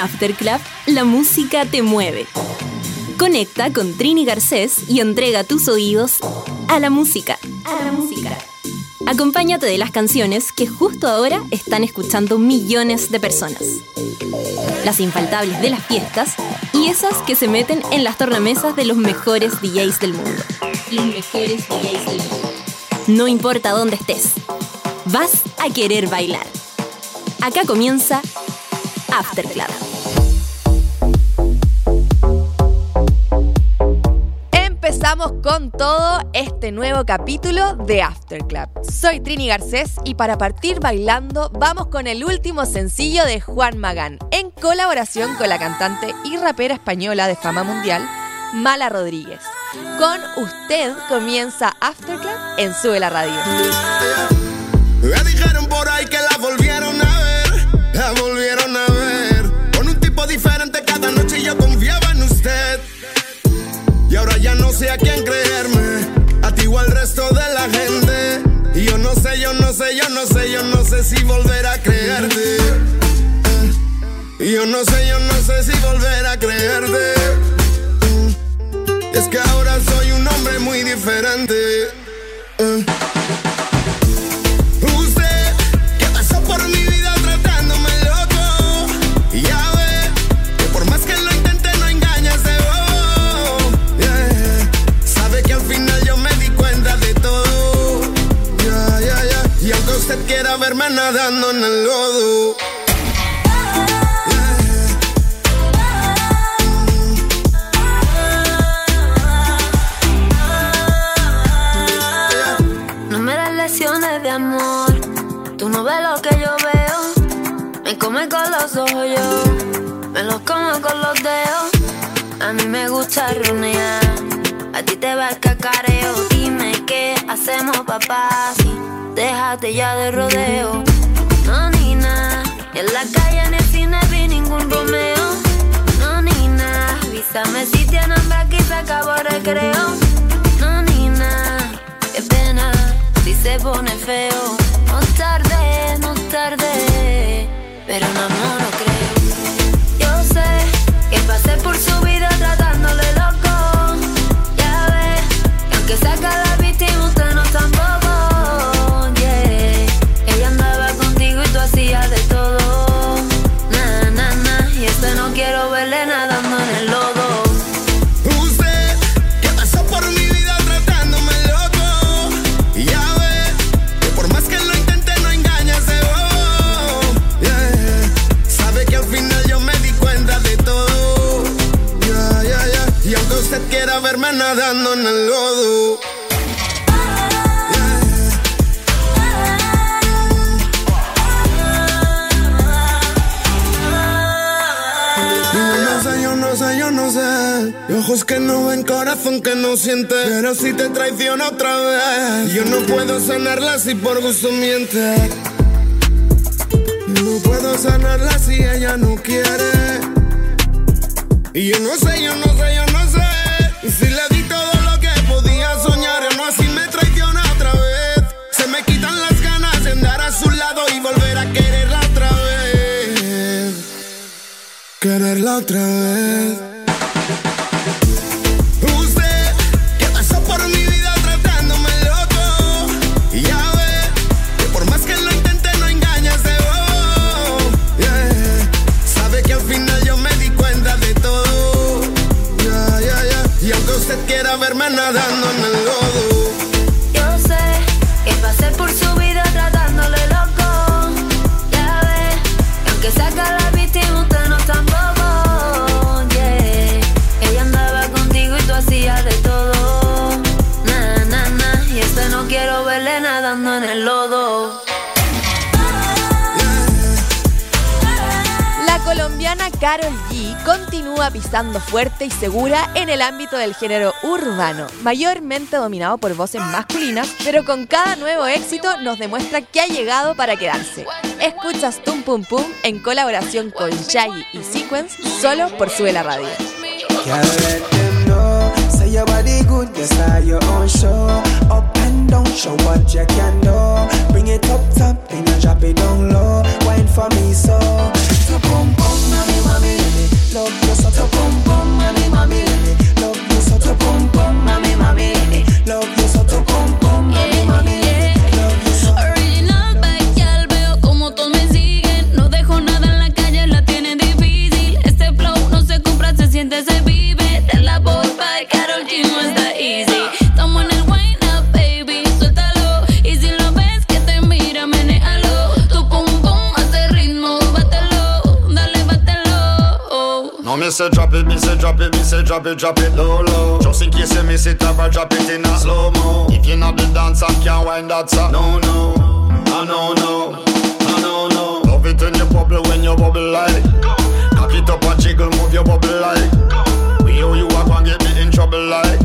En After Club, la música te mueve. Conecta con Trini Garcés y entrega tus oídos a la música. A la música. Acompáñate de las canciones que justo ahora están escuchando millones de personas. Las infaltables de las fiestas y esas que se meten en las tornamesas de los mejores DJs del mundo. Los mejores DJs del mundo. No importa dónde estés, vas a querer bailar. Acá comienza After Club. Con todo este nuevo capítulo de After Club. Soy Trini Garcés y para partir bailando vamos con el último sencillo de Juan Magán, en colaboración con la cantante y rapera española de fama mundial, Mala Rodríguez. Con usted comienza After Club en Sube la Radio. Sé, si volver a creerte. Yo no sé, yo no sé si volver a creerte. Es que ahora soy un hombre muy diferente. Nadando en el lodo. No me das lecciones de amor. Tú no ves lo que yo veo. Me come con los ojos yo. Me los como con los dedos. A mí me gusta runear. A ti te va el cacareo. Dime qué hacemos, papá. Déjate ya de rodeo. En la calle, en el cine vi ningún Romeo. No, ni nada. Avísame si tiene hambre aquí se acabó recreo. No, ni. Qué pena si se pone feo. No tarde, no tarde, pero no, no, no creo. No ven, corazón que no siente. Pero si te traiciona otra vez, yo no puedo sanarla si por gusto miente. No puedo sanarla si ella no quiere. Y yo no sé, yo no sé, yo no sé. Si le di todo lo que podía soñar, no así me traiciona otra vez. Se me quitan las ganas de andar a su lado y volver a quererla otra vez quererla otra vez. Carol G continúa pisando fuerte y segura en el ámbito del género urbano, mayormente dominado por voces masculinas, pero con cada nuevo éxito nos demuestra que ha llegado para quedarse. Escuchas Tum Pum Pum en colaboración con Shaggy y Sequence solo por Sube la Radio. Drop it, drop it low, low. Just in case you miss it, I drop it in a slow mo. If you're not the dancer, can't wind that song. No, no, I no, no, I no, no. Love it when you bubble, when you bubble like. Cock it up and jiggle, move your bubble like. We know you are gonna get me in trouble like.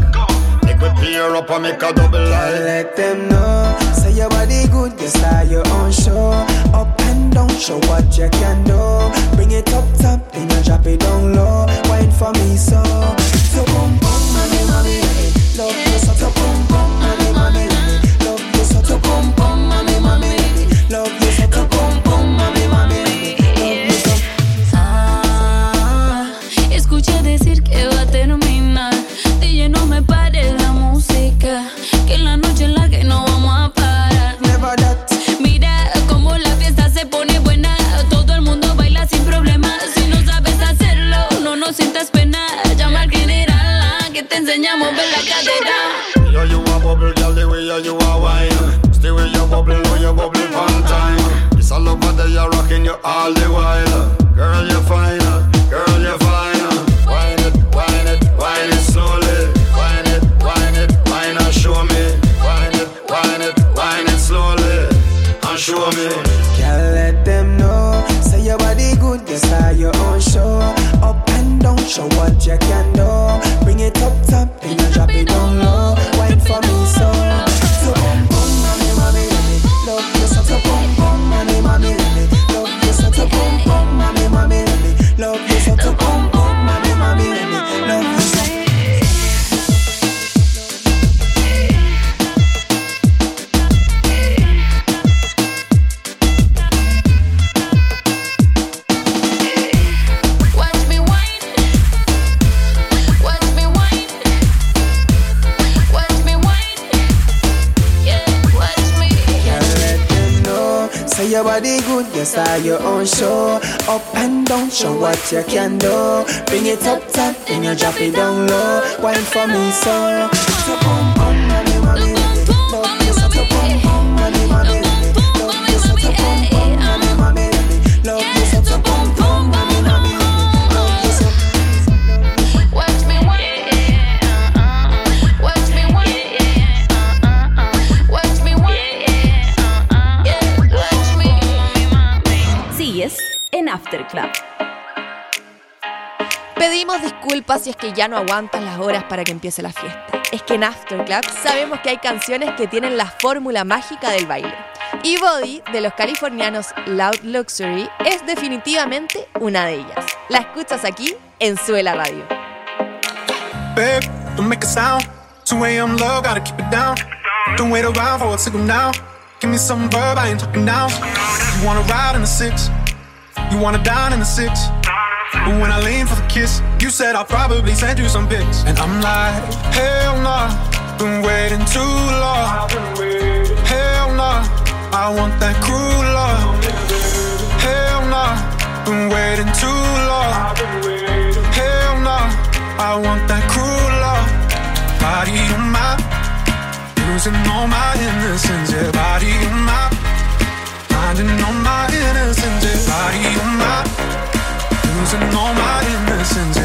Make we pair up and make a double like. Let them know. Say your body good, you start your own show. Up and down, show what you can do. Bring it up top, then you drop it down low. Wine for me, so. Boom boom, mommy, mommy. Love you so to boom boom, mommy, you bubble one time. It's all over there, you're rocking you all the while. Girl, you're fine, girl, you're fine. Wine it, wine it, wine it slowly. Wine it, wine it, wine and show me. Wine it, wine it, wine it slowly. And show me. Can't let them know. Say your body good, you start your own show. Up and down, show what you can start your own show. Up and down, show what you can do. Bring it up top, then you drop it down low. Wine for me, so. Disculpas si es que ya no aguantas las horas para que empiece la fiesta. Es que en After Club sabemos que hay canciones que tienen la fórmula mágica del baile. Y Body, de los californianos Loud Luxury, es definitivamente una de ellas. La escuchas aquí en Suela Radio. Babe, don't make a sound. 2 a.m. love, gotta keep it down. Don't wait around for a signal now. Give me some verb, I ain't talking now. You wanna ride in the six? You wanna dine in the six? But when I lean for the kiss, you said I'll probably send you some pics. And I'm like, hell nah, been waiting too long. Hell nah, I want that cruel love. Hell nah, been waiting too long. Hell nah, I want that cruel love. Body on my, losing all my innocence. Yeah, body on my, finding all losing all my innocence.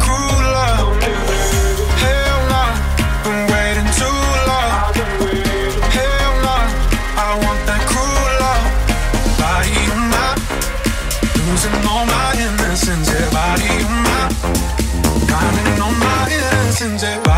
losing all my innocence, yeah, body mm, ah. my, counting on my innocence, yeah.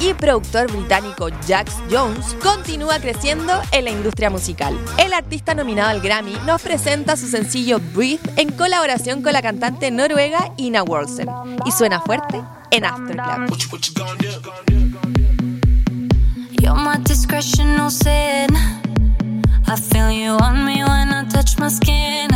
y productor británico Jax Jones, continúa creciendo en la industria musical. El artista nominado al Grammy nos presenta su sencillo Breathe en colaboración con la cantante noruega Ina Wolsen y suena fuerte en Afterclap. You're. I feel you on me when I touch my skin.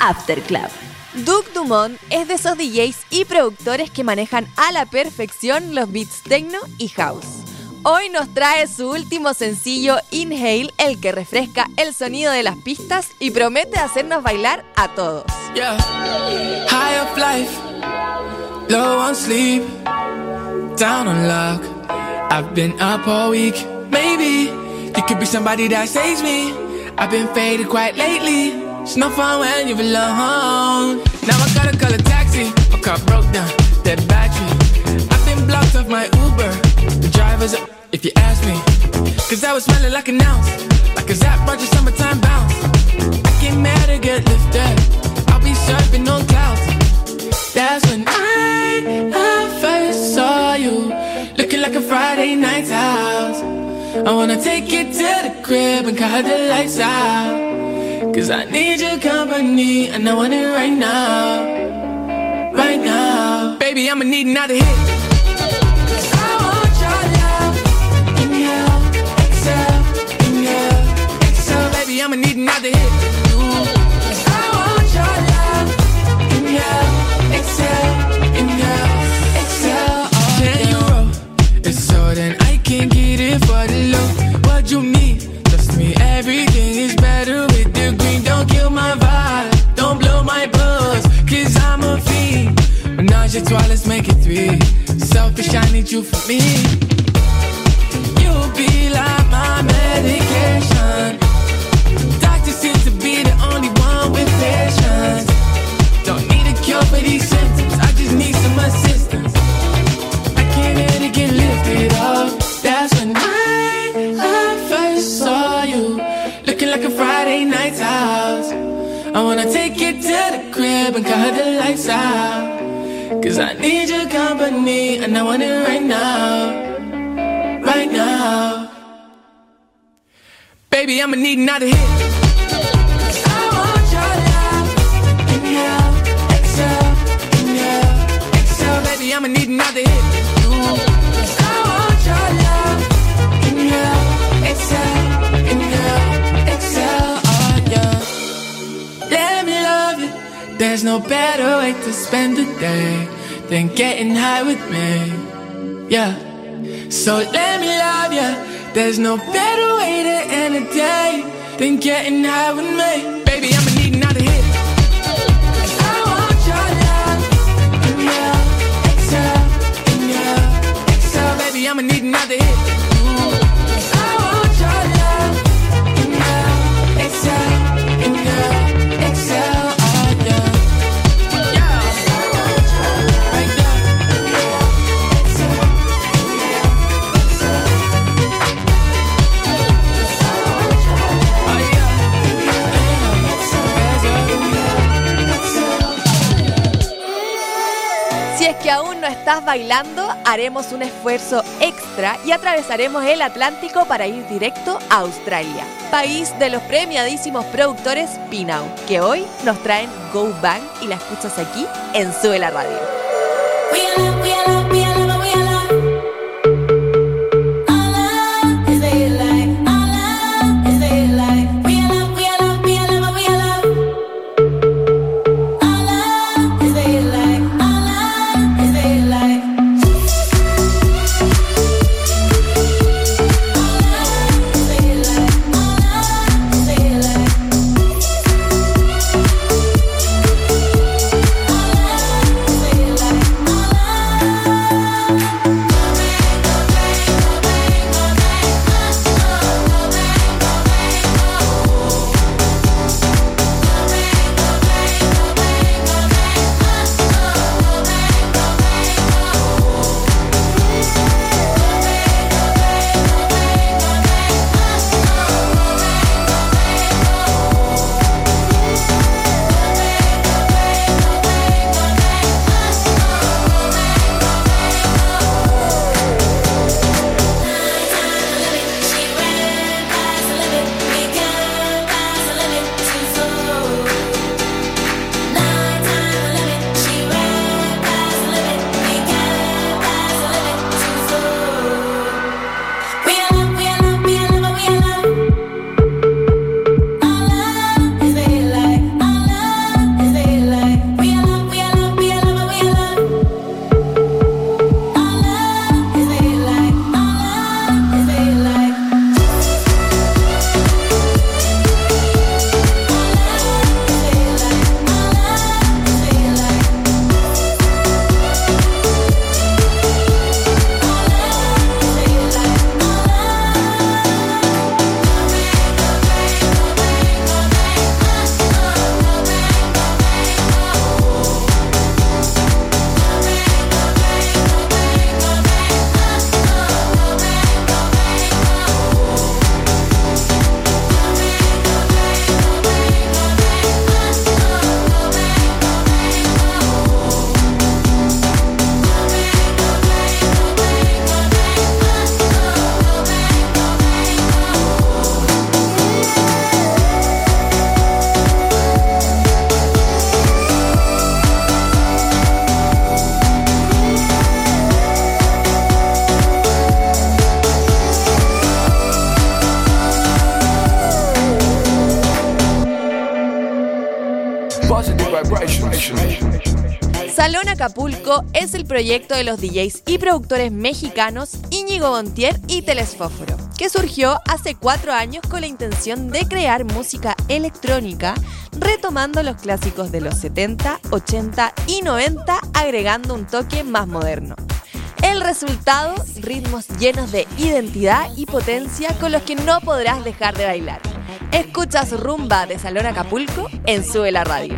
After Club. Duke Dumont es de esos DJs y productores que manejan a la perfección los beats techno y house. Hoy nos trae su último sencillo Inhale, el que refresca el sonido de las pistas y promete hacernos bailar a todos. High life, low on sleep, down on luck. I've been up week. I've been quite lately. It's no fun when you're alone. Now I gotta call a taxi. My car broke down, dead battery. I've been blocked off my Uber. The driver's up, if you ask me. Cause I was smelling like an ounce. Like a Zap Roger summertime bounce. I get mad to get lifted. I'll be surfing on clouds. That's when I, I first saw you. Looking like a Friday night house. I wanna take you to the crib and cut the lights out. Cause I need your company and I want it right now. Right now. Baby, I'ma need another hit. I'ma need another hit. Don't kill my vibe. Don't blow my buzz. Cause I'm a fiend. Menage a trois, let's make it three. Selfish, I need you for me. You'll be like my medication. Doctor seems to be the only one with patience. Don't need a cure for these symptoms. I just need some assistance. You to the crib and cut the lights out. Cause I need your company and I want it right now. Right now. Baby, I'ma need another hit. I'ma need another hit. There's no better way to spend the day than getting high with me. Yeah. So let me love you. There's no better way to end a day than getting high with me. Baby, I'ma need another hit. I'ma need another hit. Que aún no estás bailando, haremos un esfuerzo extra y atravesaremos el Atlántico para ir directo a Australia, país de los premiadísimos productores Pinau, que hoy nos traen Go Bang y la escuchas aquí en Sube la Radio. Acapulco es el proyecto de los DJs y productores mexicanos Íñigo Bontier y Telesfósforo, que surgió hace cuatro años con la intención de crear música electrónica, retomando los clásicos de los 70, 80 y 90, agregando un toque más moderno. El resultado, ritmos llenos de identidad y potencia con los que no podrás dejar de bailar. Escuchas Rumba de Salón Acapulco en Sube la Radio.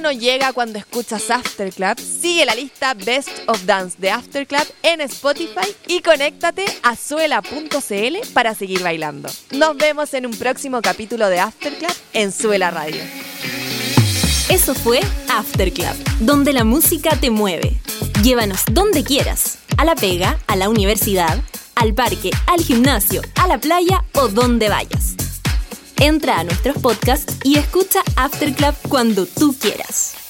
No llega cuando escuchas Afterclub, sigue la lista Best of Dance de Afterclub en Spotify y conéctate a suela.cl para seguir bailando. Nos vemos en un próximo capítulo de Afterclub en Suela Radio. Eso fue After Club, donde la música te mueve. Llévanos donde quieras, a la pega, a la universidad, al parque, al gimnasio, a la playa o donde vayas. Entra a nuestros podcasts y escucha After Club cuando tú quieras.